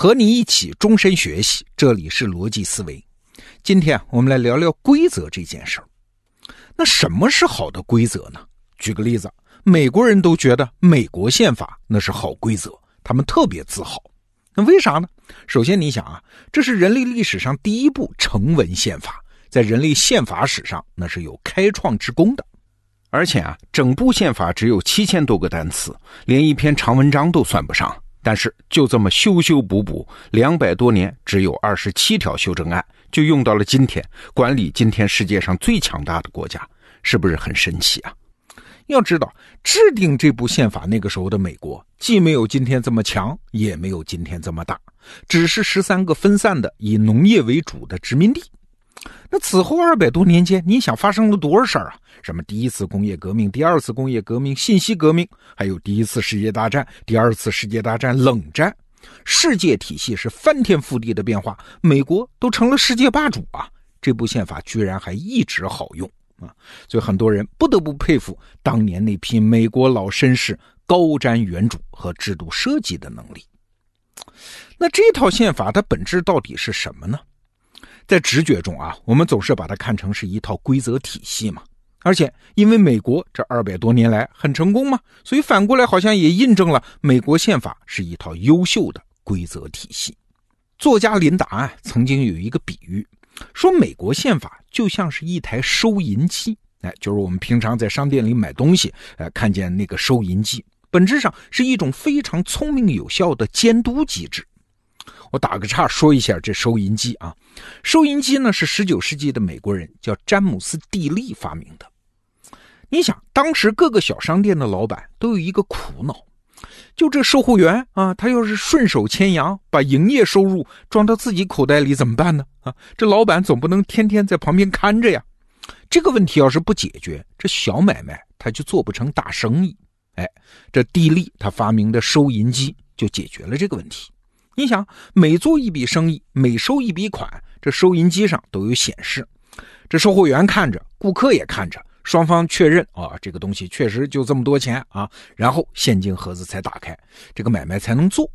和你一起终身学习，这里是逻辑思维。今天我们来聊聊规则这件事儿。那什么是好的规则呢？举个例子，美国人都觉得美国宪法那是好规则，他们特别自豪。那为啥呢？首先，你想啊，这是人类历史上第一部成文宪法，在人类宪法史上那是有开创之功的。而且啊，整部宪法只有七千多个单词，连一篇长文章都算不上。但是就这么修修补补，两百多年只有二十七条修正案，就用到了今天，管理今天世界上最强大的国家，是不是很神奇啊？要知道，制定这部宪法那个时候的美国，既没有今天这么强，也没有今天这么大，只是十三个分散的以农业为主的殖民地。那此后二百多年间，你想发生了多少事儿啊？什么第一次工业革命、第二次工业革命、信息革命，还有第一次世界大战、第二次世界大战、冷战，世界体系是翻天覆地的变化，美国都成了世界霸主啊！这部宪法居然还一直好用啊！所以很多人不得不佩服当年那批美国老绅士高瞻远瞩和制度设计的能力。那这套宪法的本质到底是什么呢？在直觉中啊，我们总是把它看成是一套规则体系嘛。而且，因为美国这二百多年来很成功嘛，所以反过来好像也印证了美国宪法是一套优秀的规则体系。作家林达啊曾经有一个比喻，说美国宪法就像是一台收银机，哎，就是我们平常在商店里买东西，哎，看见那个收银机，本质上是一种非常聪明有效的监督机制。我打个岔说一下这收银机啊，收银机呢是十九世纪的美国人叫詹姆斯·蒂利发明的。你想，当时各个小商店的老板都有一个苦恼，就这售货员啊，他要是顺手牵羊把营业收入装到自己口袋里怎么办呢？啊，这老板总不能天天在旁边看着呀。这个问题要是不解决，这小买卖他就做不成大生意。哎，这蒂利他发明的收银机就解决了这个问题。你想，每做一笔生意，每收一笔款，这收银机上都有显示，这售货员看着，顾客也看着。双方确认啊，这个东西确实就这么多钱啊，然后现金盒子才打开，这个买卖才能做。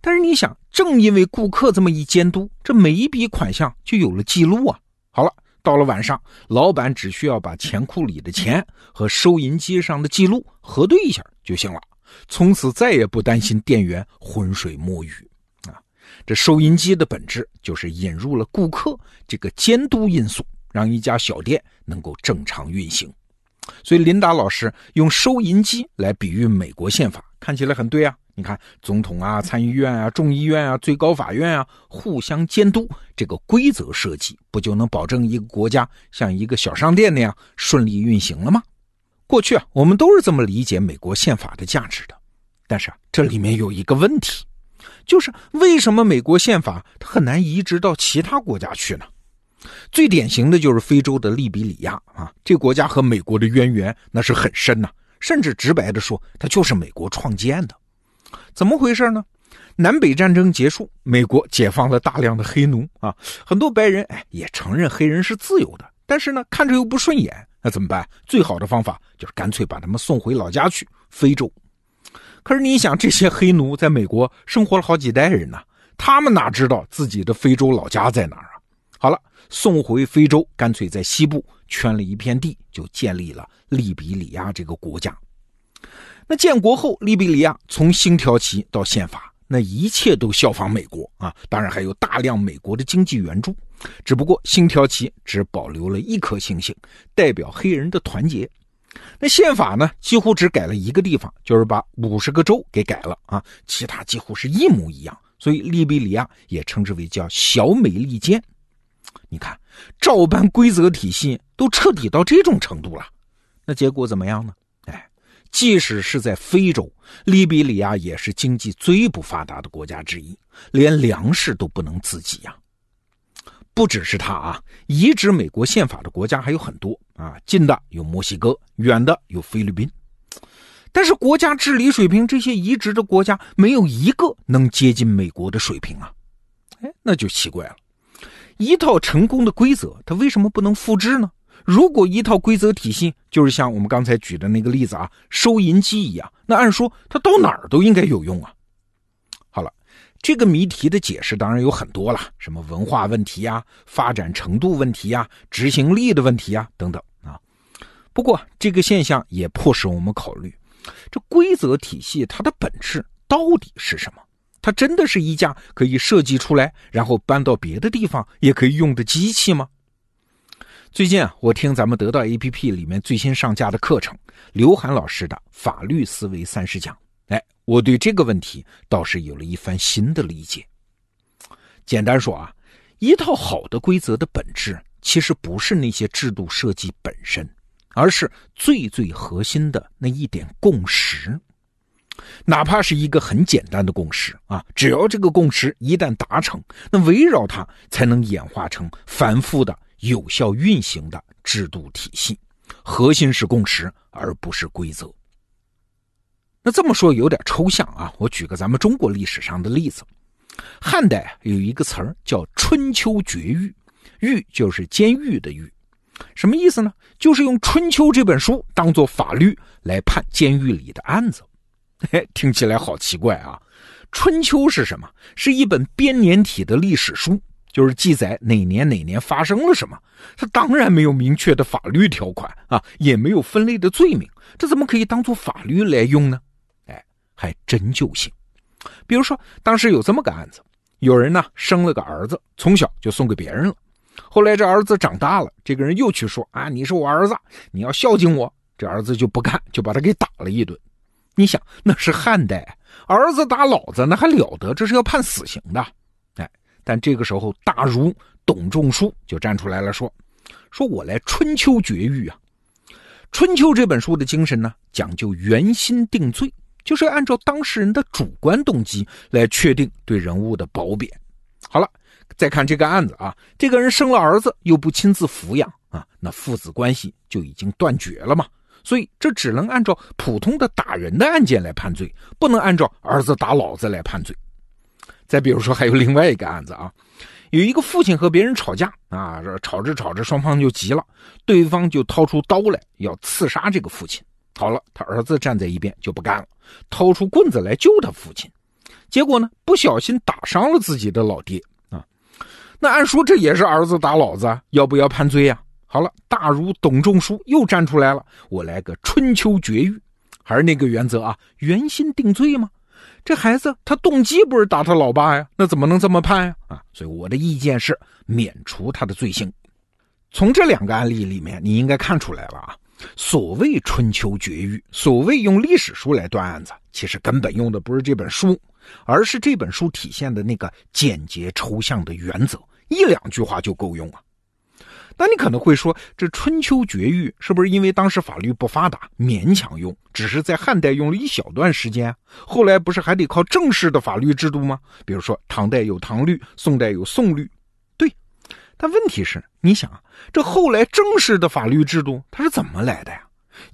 但是你想，正因为顾客这么一监督，这每一笔款项就有了记录啊。好了，到了晚上，老板只需要把钱库里的钱和收银机上的记录核对一下就行了，从此再也不担心店员浑水摸鱼。这收银机的本质就是引入了顾客这个监督因素。让一家小店能够正常运行，所以林达老师用收银机来比喻美国宪法，看起来很对啊。你看，总统啊、参议院啊、众议院啊、最高法院啊，互相监督，这个规则设计不就能保证一个国家像一个小商店那样顺利运行了吗？过去啊，我们都是这么理解美国宪法的价值的。但是啊，这里面有一个问题，就是为什么美国宪法它很难移植到其他国家去呢？最典型的就是非洲的利比里亚啊，这国家和美国的渊源那是很深呐，甚至直白的说，它就是美国创建的。怎么回事呢？南北战争结束，美国解放了大量的黑奴啊，很多白人哎也承认黑人是自由的，但是呢看着又不顺眼，那怎么办？最好的方法就是干脆把他们送回老家去，非洲。可是你想，这些黑奴在美国生活了好几代人呢，他们哪知道自己的非洲老家在哪儿啊？好了。送回非洲，干脆在西部圈了一片地，就建立了利比里亚这个国家。那建国后，利比里亚从星条旗到宪法，那一切都效仿美国啊！当然还有大量美国的经济援助，只不过星条旗只保留了一颗星星，代表黑人的团结。那宪法呢，几乎只改了一个地方，就是把五十个州给改了啊，其他几乎是一模一样。所以利比里亚也称之为叫小美利坚。你看，照搬规则体系都彻底到这种程度了，那结果怎么样呢？哎，即使是在非洲，利比里亚也是经济最不发达的国家之一，连粮食都不能自给呀。不只是他啊，移植美国宪法的国家还有很多啊，近的有墨西哥，远的有菲律宾。但是国家治理水平，这些移植的国家没有一个能接近美国的水平啊。哎，那就奇怪了。一套成功的规则，它为什么不能复制呢？如果一套规则体系就是像我们刚才举的那个例子啊，收银机一样，那按说它到哪儿都应该有用啊。这个谜题的解释当然有很多了，什么文化问题呀、发展程度问题呀、执行力的问题呀等等啊。不过这个现象也迫使我们考虑，这规则体系它的本质到底是什么？它真的是一架可以设计出来，然后搬到别的地方也可以用的机器吗？最近啊，我听咱们得到 APP 里面最新上架的课程，刘涵老师的《法律思维三十讲》。我对这个问题倒是有了一番新的理解。简单说啊，一套好的规则的本质，其实不是那些制度设计本身，而是最最核心的那一点共识。哪怕是一个很简单的共识啊，只要这个共识一旦达成，那围绕它才能演化成繁复的、有效运行的制度体系。核心是共识，而不是规则。那这么说有点抽象啊，我举个咱们中国历史上的例子。汉代有一个词儿叫“春秋绝狱”，狱就是监狱的狱，什么意思呢？就是用《春秋》这本书当做法律来判监狱里的案子。嘿，听起来好奇怪啊！《春秋》是什么？是一本编年体的历史书，就是记载哪年哪年发生了什么。它当然没有明确的法律条款啊，也没有分类的罪名，这怎么可以当做法律来用呢？还真就行。比如说，当时有这么个案子，有人呢生了个儿子，从小就送给别人了。后来这儿子长大了，这个人又去说啊，你是我儿子，你要孝敬我。这儿子就不干，就把他给打了一顿。你想，那是汉代，儿子打老子那还了得？这是要判死刑的。哎，但这个时候，大儒董仲舒就站出来了，说：“说我来春秋绝狱啊！春秋这本书的精神呢，讲究原心定罪，就是按照当事人的主观动机来确定对人物的褒贬。好了，再看这个案子啊，这个人生了儿子又不亲自抚养啊，那父子关系就已经断绝了嘛。”所以，这只能按照普通的打人的案件来判罪，不能按照儿子打老子来判罪。再比如说，还有另外一个案子啊，有一个父亲和别人吵架啊，吵着吵着，双方就急了，对方就掏出刀来要刺杀这个父亲。好了，他儿子站在一边就不干了，掏出棍子来救他父亲，结果呢，不小心打伤了自己的老爹啊。那按说这也是儿子打老子，要不要判罪呀？好了，大儒董仲舒又站出来了，我来个春秋绝育，还是那个原则啊，原心定罪吗？这孩子他动机不是打他老爸呀，那怎么能这么判呀？啊，所以我的意见是免除他的罪行。从这两个案例里面，你应该看出来了啊，所谓春秋绝育，所谓用历史书来断案子，其实根本用的不是这本书，而是这本书体现的那个简洁抽象的原则，一两句话就够用啊。那你可能会说，这春秋绝育是不是因为当时法律不发达，勉强用？只是在汉代用了一小段时间，后来不是还得靠正式的法律制度吗？比如说唐代有唐律，宋代有宋律。但问题是，你想啊，这后来正式的法律制度它是怎么来的呀？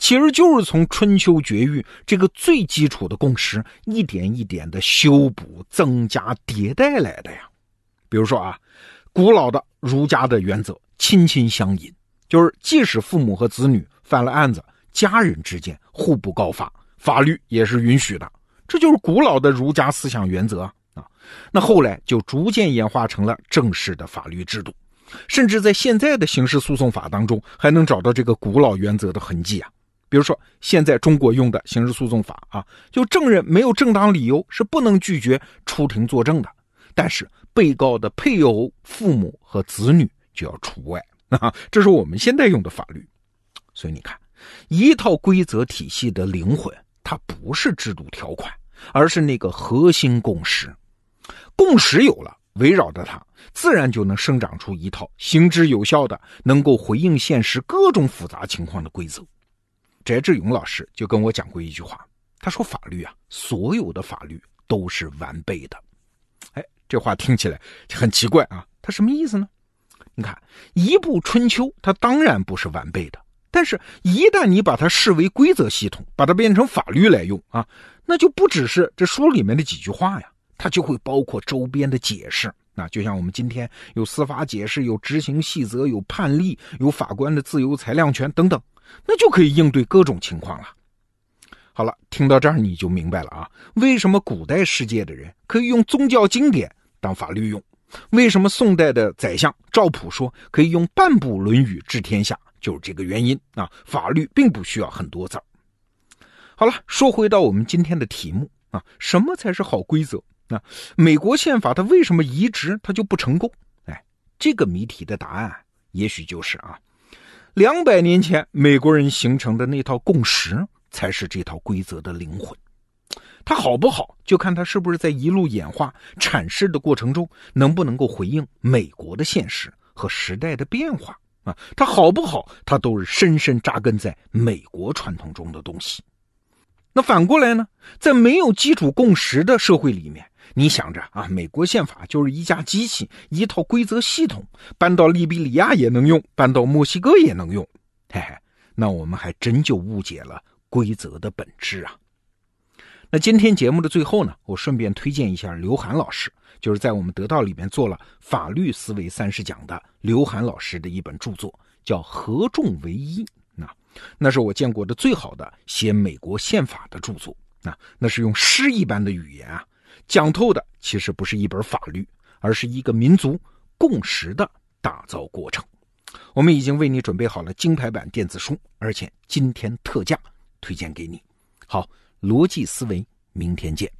其实就是从春秋绝育这个最基础的共识，一点一点的修补、增加、迭代来的呀。比如说啊，古老的儒家的原则。亲亲相隐，就是即使父母和子女犯了案子，家人之间互不告发，法律也是允许的。这就是古老的儒家思想原则啊。那后来就逐渐演化成了正式的法律制度，甚至在现在的刑事诉讼法当中还能找到这个古老原则的痕迹啊。比如说，现在中国用的刑事诉讼法啊，就证人没有正当理由是不能拒绝出庭作证的，但是被告的配偶、父母和子女。就要除外啊！这是我们现在用的法律，所以你看，一套规则体系的灵魂，它不是制度条款，而是那个核心共识。共识有了，围绕着它，自然就能生长出一套行之有效的、能够回应现实各种复杂情况的规则。翟志勇老师就跟我讲过一句话，他说：“法律啊，所有的法律都是完备的。”哎，这话听起来很奇怪啊，他什么意思呢？你看，一部《春秋》，它当然不是完备的，但是，一旦你把它视为规则系统，把它变成法律来用啊，那就不只是这书里面的几句话呀，它就会包括周边的解释。那就像我们今天有司法解释、有执行细则、有判例、有法官的自由裁量权等等，那就可以应对各种情况了。好了，听到这儿你就明白了啊，为什么古代世界的人可以用宗教经典当法律用？为什么宋代的宰相赵普说可以用半部《论语》治天下？就是这个原因啊。法律并不需要很多字儿。好了，说回到我们今天的题目啊，什么才是好规则？那美国宪法它为什么移植它就不成功？哎，这个谜题的答案也许就是啊，两百年前美国人形成的那套共识。才是这套规则的灵魂，它好不好，就看它是不是在一路演化阐释的过程中，能不能够回应美国的现实和时代的变化啊？它好不好，它都是深深扎根在美国传统中的东西。那反过来呢，在没有基础共识的社会里面，你想着啊，美国宪法就是一架机器，一套规则系统，搬到利比里亚也能用，搬到墨西哥也能用，嘿嘿，那我们还真就误解了。规则的本质啊！那今天节目的最后呢，我顺便推荐一下刘涵老师，就是在我们得到里面做了法律思维三十讲的刘涵老师的一本著作，叫《合众为一》。那那是我见过的最好的写美国宪法的著作。那那是用诗一般的语言啊，讲透的其实不是一本法律，而是一个民族共识的打造过程。我们已经为你准备好了金牌版电子书，而且今天特价。推荐给你，好，逻辑思维，明天见。